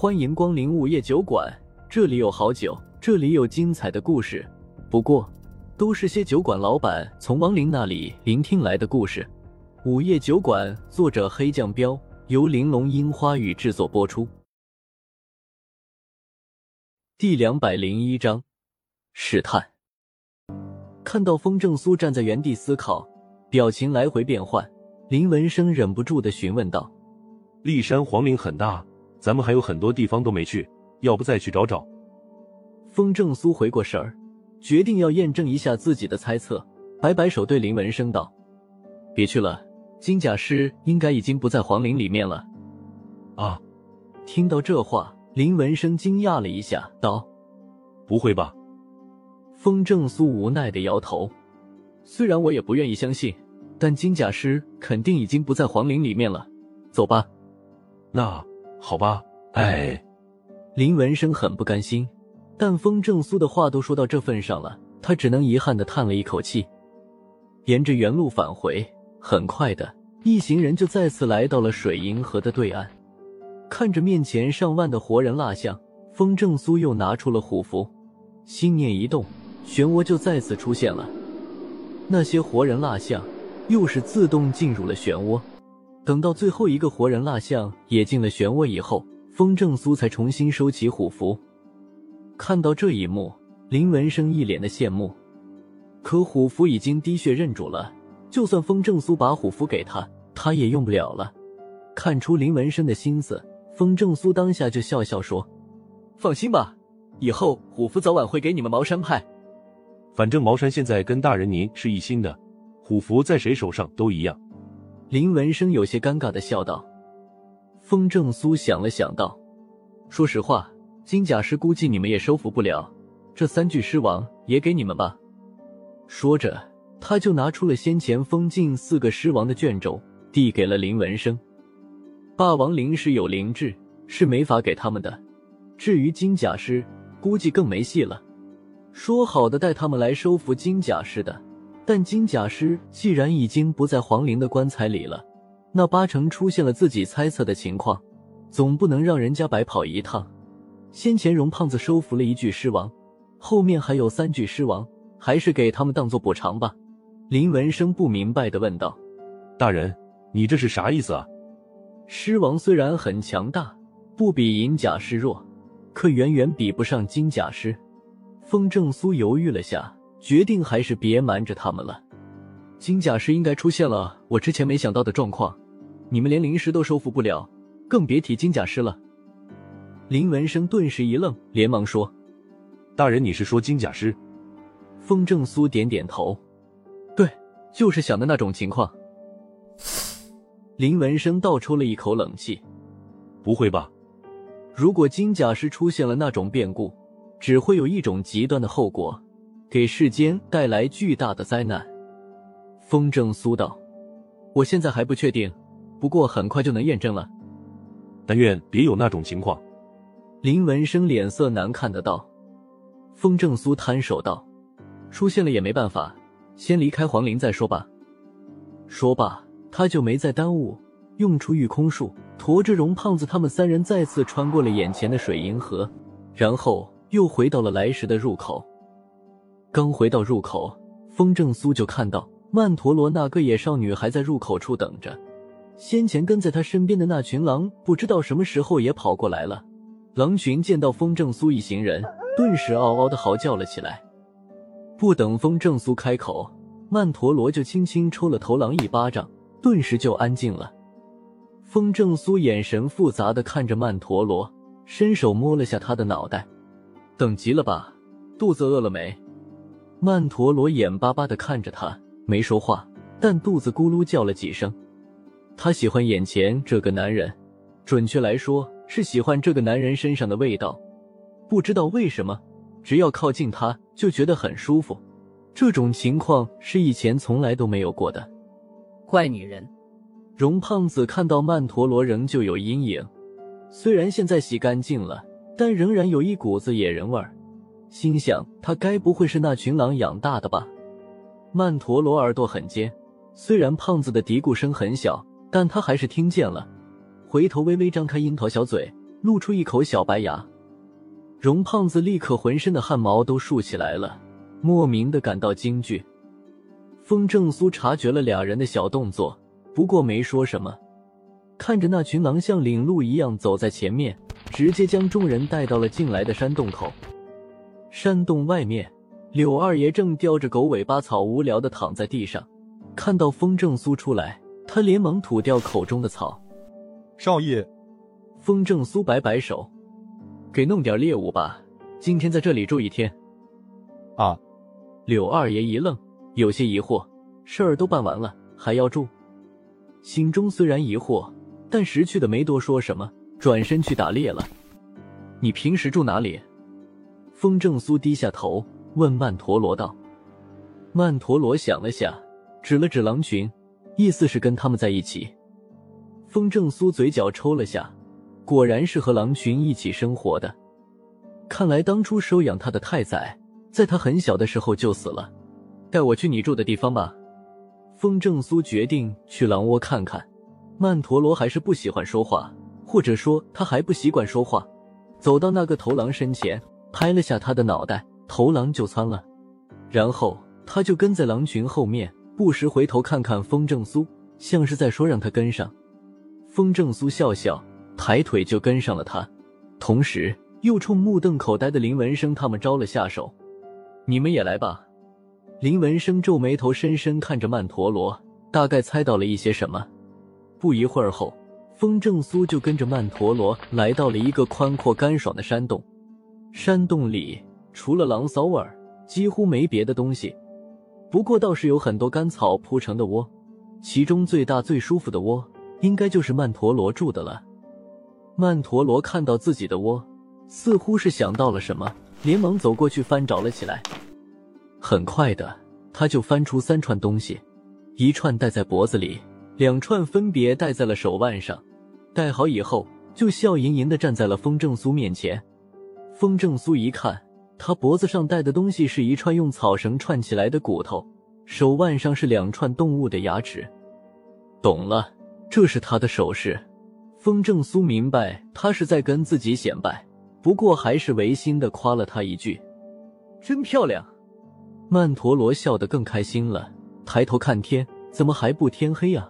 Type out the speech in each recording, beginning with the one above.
欢迎光临午夜酒馆，这里有好酒，这里有精彩的故事。不过，都是些酒馆老板从亡灵那里聆听来的故事。午夜酒馆，作者黑酱标，由玲珑樱花雨制作播出。第两百零一章，试探。看到风正苏站在原地思考，表情来回变换，林文生忍不住的询问道：“骊山皇陵很大，咱们还有很多地方都没去，要不再去找找？”风正苏回过神儿，决定要验证一下自己的猜测，摆摆手对林文生道：“别去了，金甲师应该已经不在皇陵里面了。”啊！听到这话，林文生惊讶了一下，道：“不会吧？”风正苏无奈的摇头，虽然我也不愿意相信，但金甲师肯定已经不在皇陵里面了。走吧。那好吧。哎，林文生很不甘心，但风正苏的话都说到这份上了，他只能遗憾的叹了一口气。沿着原路返回，很快的一行人就再次来到了水银河的对岸。看着面前上万的活人蜡像，风正苏又拿出了虎符，心念一动。漩涡就再次出现了，那些活人蜡像又是自动进入了漩涡。等到最后一个活人蜡像也进了漩涡以后，风正苏才重新收起虎符。看到这一幕，林文生一脸的羡慕。可虎符已经滴血认主了，就算风正苏把虎符给他，他也用不了了。看出林文生的心思，风正苏当下就笑笑说：“放心吧，以后虎符早晚会给你们茅山派。”反正茅山现在跟大人您是一心的，虎符在谁手上都一样。林文生有些尴尬的笑道。风正苏想了想道：“说实话，金甲师估计你们也收服不了，这三具尸王也给你们吧。”说着，他就拿出了先前封禁四个尸王的卷轴，递给了林文生。霸王灵是有灵智，是没法给他们的。至于金甲师，估计更没戏了。说好的带他们来收服金甲师的，但金甲师既然已经不在皇陵的棺材里了，那八成出现了自己猜测的情况，总不能让人家白跑一趟。先前荣胖子收服了一具尸王，后面还有三具尸王，还是给他们当做补偿吧。林文生不明白的问道：“大人，你这是啥意思啊？”尸王虽然很强大，不比银甲师弱，可远远比不上金甲师。风正苏犹豫了下，决定还是别瞒着他们了。金甲师应该出现了我之前没想到的状况，你们连灵石都收服不了，更别提金甲师了。林文生顿时一愣，连忙说：“大人，你是说金甲师？”风正苏点点头：“对，就是想的那种情况。”林文生倒抽了一口冷气：“不会吧？如果金甲师出现了那种变故？”只会有一种极端的后果，给世间带来巨大的灾难。风正苏道：“我现在还不确定，不过很快就能验证了。但愿别有那种情况。”林文生脸色难看的道。风正苏摊手道：“出现了也没办法，先离开皇陵再说吧。”说罢，他就没再耽误，用出御空术，驮着荣胖子他们三人再次穿过了眼前的水银河，然后。又回到了来时的入口。刚回到入口，风正苏就看到曼陀罗那个野少女还在入口处等着。先前跟在他身边的那群狼，不知道什么时候也跑过来了。狼群见到风正苏一行人，顿时嗷嗷的嚎叫了起来。不等风正苏开口，曼陀罗就轻轻抽了头狼一巴掌，顿时就安静了。风正苏眼神复杂的看着曼陀罗，伸手摸了下他的脑袋。等急了吧？肚子饿了没？曼陀罗眼巴巴的看着他，没说话，但肚子咕噜叫了几声。他喜欢眼前这个男人，准确来说是喜欢这个男人身上的味道。不知道为什么，只要靠近他就觉得很舒服。这种情况是以前从来都没有过的。怪女人，荣胖子看到曼陀罗仍旧有阴影，虽然现在洗干净了。但仍然有一股子野人味儿，心想他该不会是那群狼养大的吧？曼陀罗耳朵很尖，虽然胖子的嘀咕声很小，但他还是听见了。回头微微张开樱桃小嘴，露出一口小白牙。容胖子立刻浑身的汗毛都竖起来了，莫名的感到惊惧。风正苏察觉了俩人的小动作，不过没说什么，看着那群狼像领路一样走在前面，直接将众人带到了进来的山洞口。山洞外面，柳二爷正叼着狗尾巴草，无聊的躺在地上。看到风正苏出来，他连忙吐掉口中的草。少爷，风正苏摆摆手。给弄点猎物吧，今天在这里住一天。啊！柳二爷一愣，有些疑惑：事儿都办完了，还要住？心中虽然疑惑，但识趣的没多说什么，转身去打猎了。你平时住哪里？风正苏低下头问曼陀罗道。曼陀罗想了下，指了指狼群，意思是跟他们在一起。风正苏嘴角抽了下。果然是和狼群一起生活的，看来当初收养他的太宰，在他很小的时候就死了。带我去你住的地方吧。风正苏决定去狼窝看看。曼陀罗还是不喜欢说话，或者说他还不习惯说话。走到那个头狼身前，拍了下他的脑袋，头狼就窜了。然后他就跟在狼群后面，不时回头看看风正苏，像是在说让他跟上。风正苏笑笑。抬腿就跟上了他，同时又冲目瞪口呆的林文生他们招了下手：“你们也来吧。”林文生皱眉头，深深看着曼陀罗，大概猜到了一些什么。不一会儿后，风正苏就跟着曼陀罗来到了一个宽阔干爽的山洞。山洞里除了狼骚味儿，几乎没别的东西。不过倒是有很多干草铺成的窝，其中最大最舒服的窝，应该就是曼陀罗住的了。曼陀罗看到自己的窝，似乎是想到了什么，连忙走过去翻找了起来。很快的，他就翻出三串东西，一串戴在脖子里，两串分别戴在了手腕上。戴好以后，就笑盈盈的站在了风正苏面前。风正苏一看，他脖子上戴的东西是一串用草绳串起来的骨头，手腕上是两串动物的牙齿。懂了，这是他的首饰。风正苏明白他是在跟自己显摆，不过还是违心的夸了他一句：“真漂亮。”曼陀罗笑得更开心了，抬头看天，怎么还不天黑啊？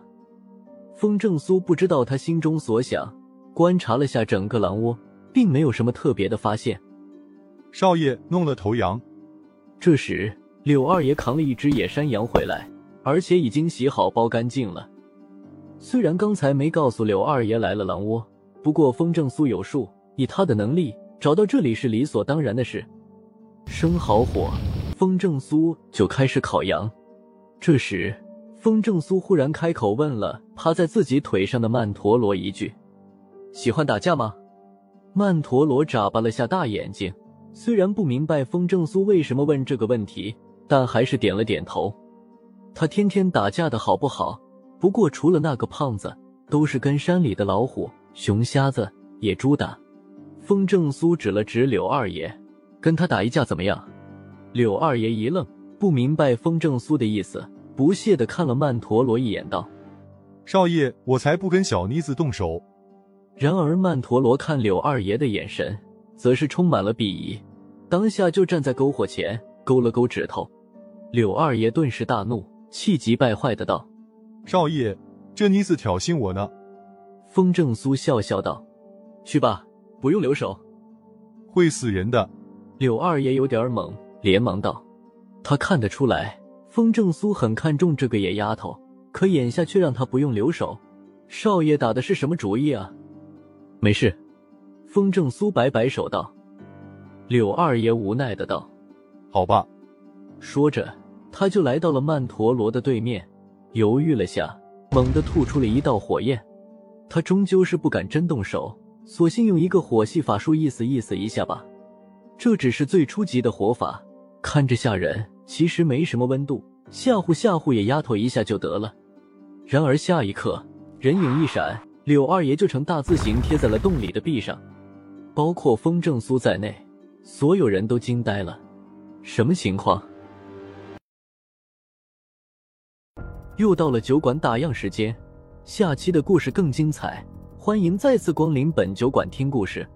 风正苏不知道他心中所想，观察了下整个狼窝，并没有什么特别的发现。少爷弄了头羊。这时，柳二爷扛了一只野山羊回来，而且已经洗好、包干净了。虽然刚才没告诉柳二爷来了狼窝，不过风正苏有数，以他的能力找到这里是理所当然的事。生好火，风正苏就开始烤羊。这时，风正苏忽然开口问了趴在自己腿上的曼陀罗一句：“喜欢打架吗？”曼陀罗眨巴了下大眼睛，虽然不明白风正苏为什么问这个问题，但还是点了点头。他天天打架的好不好？不过，除了那个胖子，都是跟山里的老虎、熊瞎子、野猪打。风正苏指了指柳二爷，跟他打一架怎么样？柳二爷一愣，不明白风正苏的意思，不屑的看了曼陀罗一眼，道：“少爷，我才不跟小妮子动手。”然而，曼陀罗看柳二爷的眼神，则是充满了鄙夷，当下就站在篝火前，勾了勾指头。柳二爷顿时大怒，气急败坏的道。少爷，这妮子挑衅我呢。风正苏笑笑道：“去吧，不用留手，会死人的。”柳二爷有点懵，连忙道：“他看得出来，风正苏很看重这个野丫头，可眼下却让他不用留手。少爷打的是什么主意啊？”“没事。”风正苏摆摆手道。柳二爷无奈的道：“好吧。”说着，他就来到了曼陀罗的对面。犹豫了下，猛地吐出了一道火焰。他终究是不敢真动手，索性用一个火系法术意思意思一下吧。这只是最初级的火法，看着吓人，其实没什么温度，吓唬吓唬野丫头一下就得了。然而下一刻，人影一闪，柳二爷就成大字形贴在了洞里的壁上，包括风正苏在内，所有人都惊呆了。什么情况？又到了酒馆打烊时间，下期的故事更精彩，欢迎再次光临本酒馆听故事。